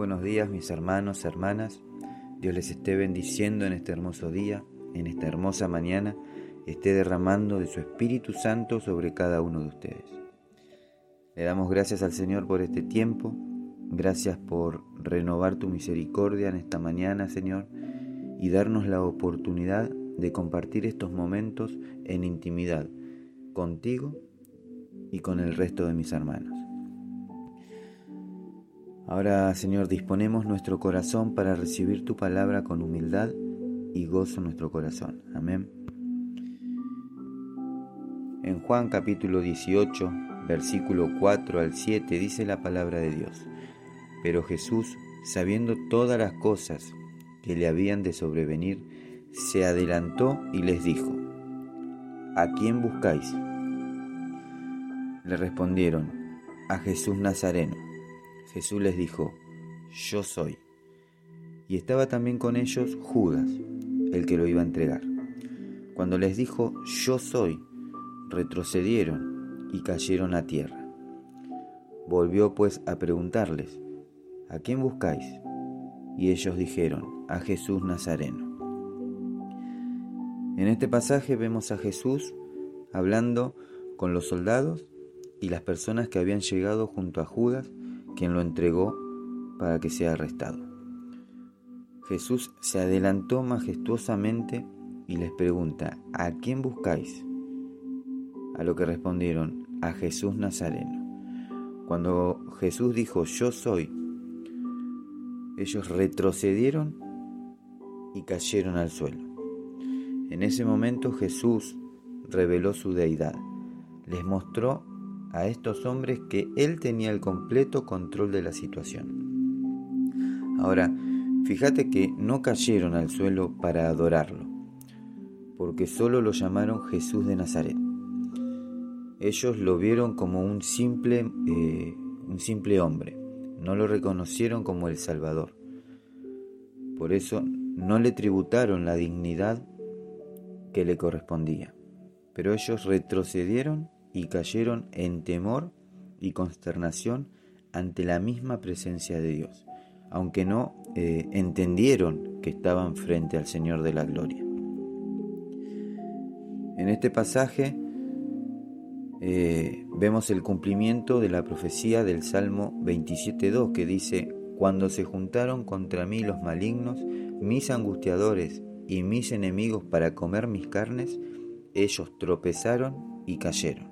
buenos días mis hermanos, hermanas. Dios les esté bendiciendo en este hermoso día, en esta hermosa mañana, esté derramando de su Espíritu Santo sobre cada uno de ustedes. Le damos gracias al Señor por este tiempo, gracias por renovar tu misericordia en esta mañana, Señor, y darnos la oportunidad de compartir estos momentos en intimidad contigo y con el resto de mis hermanos. Ahora, Señor, disponemos nuestro corazón para recibir tu palabra con humildad y gozo nuestro corazón. Amén. En Juan capítulo 18, versículo 4 al 7 dice la palabra de Dios. Pero Jesús, sabiendo todas las cosas que le habían de sobrevenir, se adelantó y les dijo, ¿A quién buscáis? Le respondieron, a Jesús Nazareno. Jesús les dijo, yo soy. Y estaba también con ellos Judas, el que lo iba a entregar. Cuando les dijo, yo soy, retrocedieron y cayeron a tierra. Volvió pues a preguntarles, ¿a quién buscáis? Y ellos dijeron, a Jesús Nazareno. En este pasaje vemos a Jesús hablando con los soldados y las personas que habían llegado junto a Judas quien lo entregó para que sea arrestado. Jesús se adelantó majestuosamente y les pregunta, ¿a quién buscáis? A lo que respondieron, a Jesús Nazareno. Cuando Jesús dijo, yo soy, ellos retrocedieron y cayeron al suelo. En ese momento Jesús reveló su deidad, les mostró a estos hombres que él tenía el completo control de la situación. Ahora, fíjate que no cayeron al suelo para adorarlo, porque solo lo llamaron Jesús de Nazaret. Ellos lo vieron como un simple, eh, un simple hombre, no lo reconocieron como el Salvador. Por eso no le tributaron la dignidad que le correspondía. Pero ellos retrocedieron y cayeron en temor y consternación ante la misma presencia de Dios, aunque no eh, entendieron que estaban frente al Señor de la Gloria. En este pasaje eh, vemos el cumplimiento de la profecía del Salmo 27.2 que dice, Cuando se juntaron contra mí los malignos, mis angustiadores y mis enemigos para comer mis carnes, ellos tropezaron y cayeron.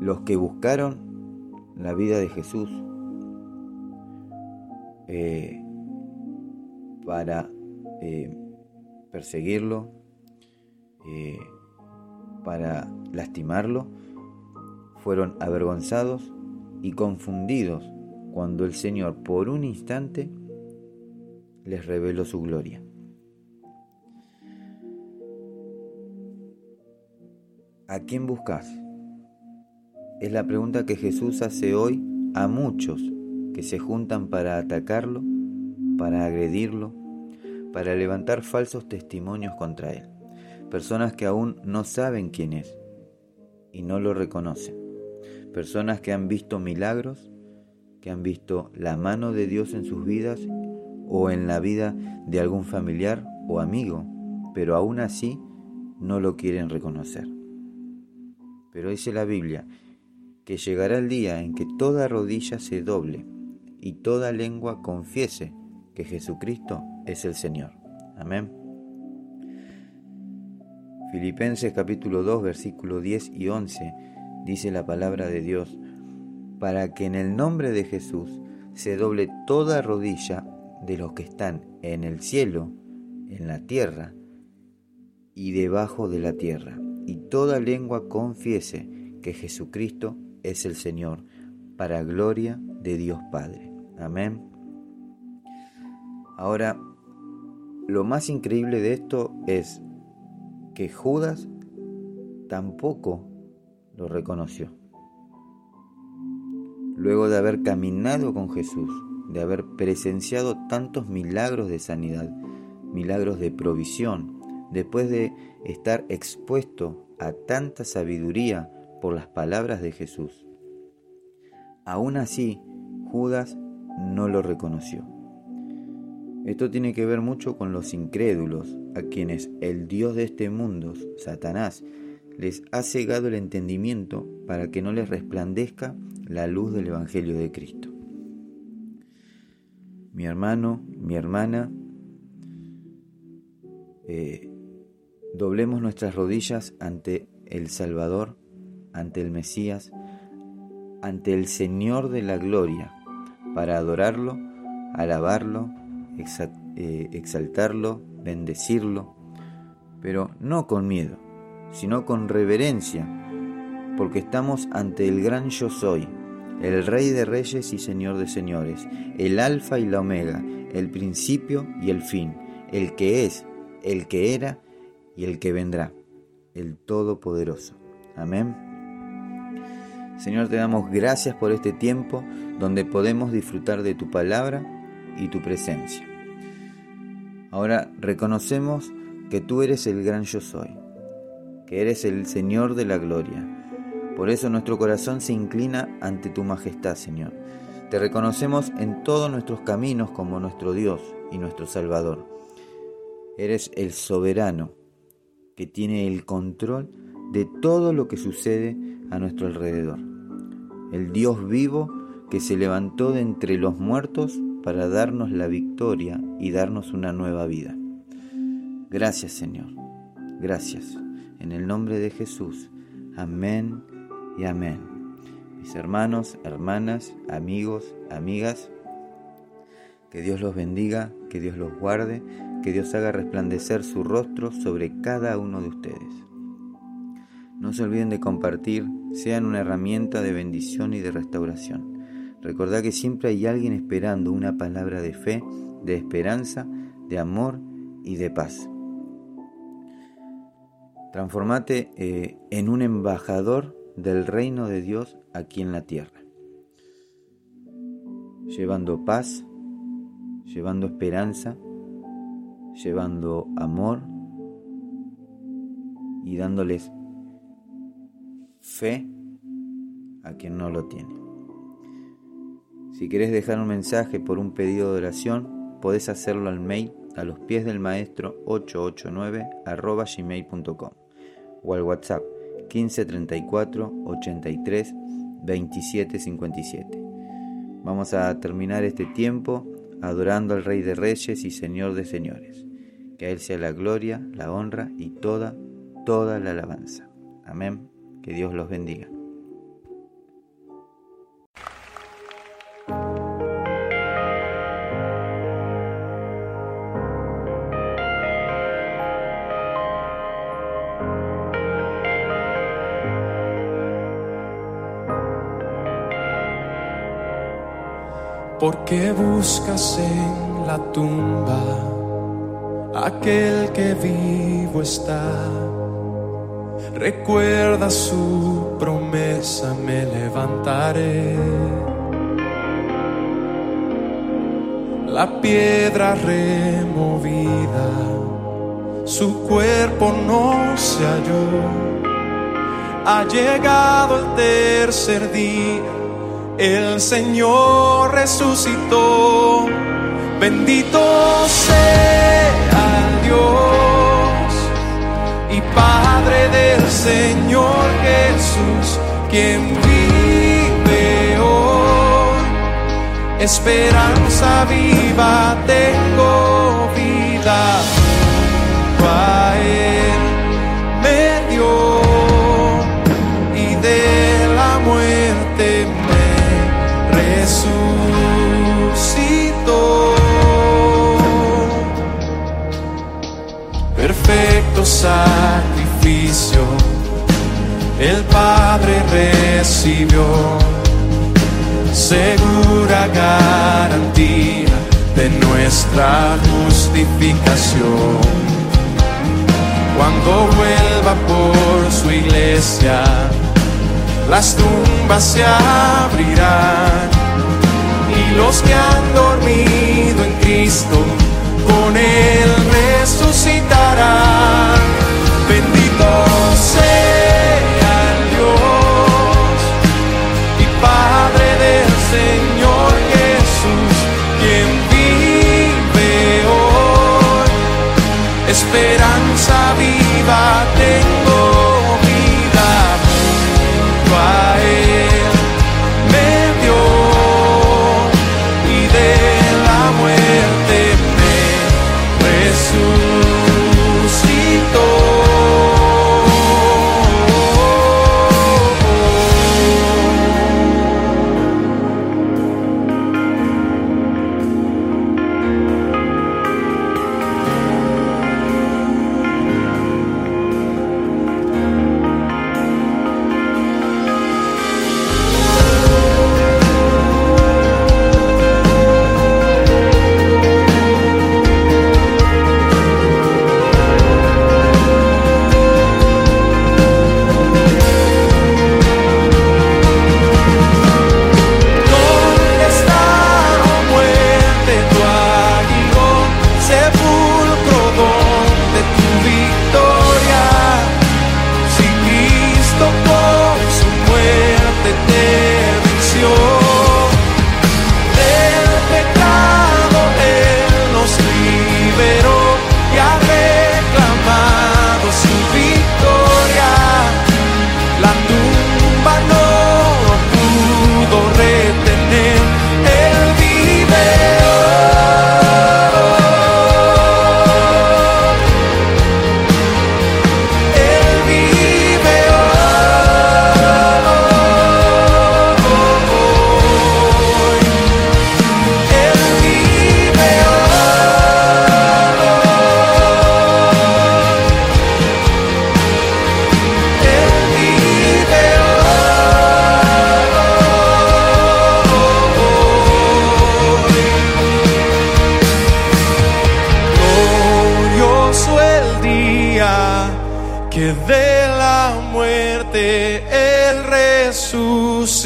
Los que buscaron la vida de Jesús eh, para eh, perseguirlo, eh, para lastimarlo, fueron avergonzados y confundidos cuando el Señor por un instante les reveló su gloria. ¿A quién buscas? Es la pregunta que Jesús hace hoy a muchos que se juntan para atacarlo, para agredirlo, para levantar falsos testimonios contra él. Personas que aún no saben quién es y no lo reconocen. Personas que han visto milagros, que han visto la mano de Dios en sus vidas o en la vida de algún familiar o amigo, pero aún así no lo quieren reconocer. Pero dice la Biblia que llegará el día en que toda rodilla se doble y toda lengua confiese que Jesucristo es el Señor. Amén. Filipenses capítulo 2 versículo 10 y 11 dice la palabra de Dios, para que en el nombre de Jesús se doble toda rodilla de los que están en el cielo, en la tierra y debajo de la tierra, y toda lengua confiese que Jesucristo es el Señor, para gloria de Dios Padre. Amén. Ahora, lo más increíble de esto es que Judas tampoco lo reconoció. Luego de haber caminado con Jesús, de haber presenciado tantos milagros de sanidad, milagros de provisión, después de estar expuesto a tanta sabiduría por las palabras de Jesús. Aún así, Judas no lo reconoció. Esto tiene que ver mucho con los incrédulos, a quienes el Dios de este mundo, Satanás, les ha cegado el entendimiento para que no les resplandezca la luz del Evangelio de Cristo. Mi hermano, mi hermana, eh, doblemos nuestras rodillas ante el Salvador, ante el Mesías, ante el Señor de la Gloria, para adorarlo, alabarlo, eh, exaltarlo, bendecirlo, pero no con miedo, sino con reverencia, porque estamos ante el gran yo soy, el Rey de Reyes y Señor de Señores, el Alfa y la Omega, el principio y el fin, el que es, el que era y el que vendrá, el Todopoderoso. Amén. Señor, te damos gracias por este tiempo donde podemos disfrutar de tu palabra y tu presencia. Ahora reconocemos que tú eres el gran yo soy, que eres el Señor de la gloria. Por eso nuestro corazón se inclina ante tu majestad, Señor. Te reconocemos en todos nuestros caminos como nuestro Dios y nuestro Salvador. Eres el soberano que tiene el control de todo lo que sucede a nuestro alrededor. El Dios vivo que se levantó de entre los muertos para darnos la victoria y darnos una nueva vida. Gracias Señor, gracias. En el nombre de Jesús. Amén y amén. Mis hermanos, hermanas, amigos, amigas, que Dios los bendiga, que Dios los guarde, que Dios haga resplandecer su rostro sobre cada uno de ustedes. No se olviden de compartir, sean una herramienta de bendición y de restauración. Recordad que siempre hay alguien esperando una palabra de fe, de esperanza, de amor y de paz. Transformate eh, en un embajador del reino de Dios aquí en la tierra, llevando paz, llevando esperanza, llevando amor y dándoles fe a quien no lo tiene. Si querés dejar un mensaje por un pedido de oración, podés hacerlo al mail a los pies del maestro 889 gmail.com o al WhatsApp 1534 83 27 57. Vamos a terminar este tiempo adorando al Rey de Reyes y Señor de Señores. Que a Él sea la gloria, la honra y toda, toda la alabanza. Amén. Que Dios los bendiga. ¿Por qué buscas en la tumba aquel que vivo está? Recuerda su promesa, me levantaré. La piedra removida, su cuerpo no se halló. Ha llegado el tercer día el Señor resucitó. Bendito sea Dios y Padre del Señor Jesús, quien vive hoy. Esperanza viva tengo vida. Sacrificio, el Padre recibió, segura garantía de nuestra justificación. Cuando vuelva por su iglesia, las tumbas se abrirán y los que han dormido en Cristo con Él esperanza viva tengo. De la muerte Él resucitó.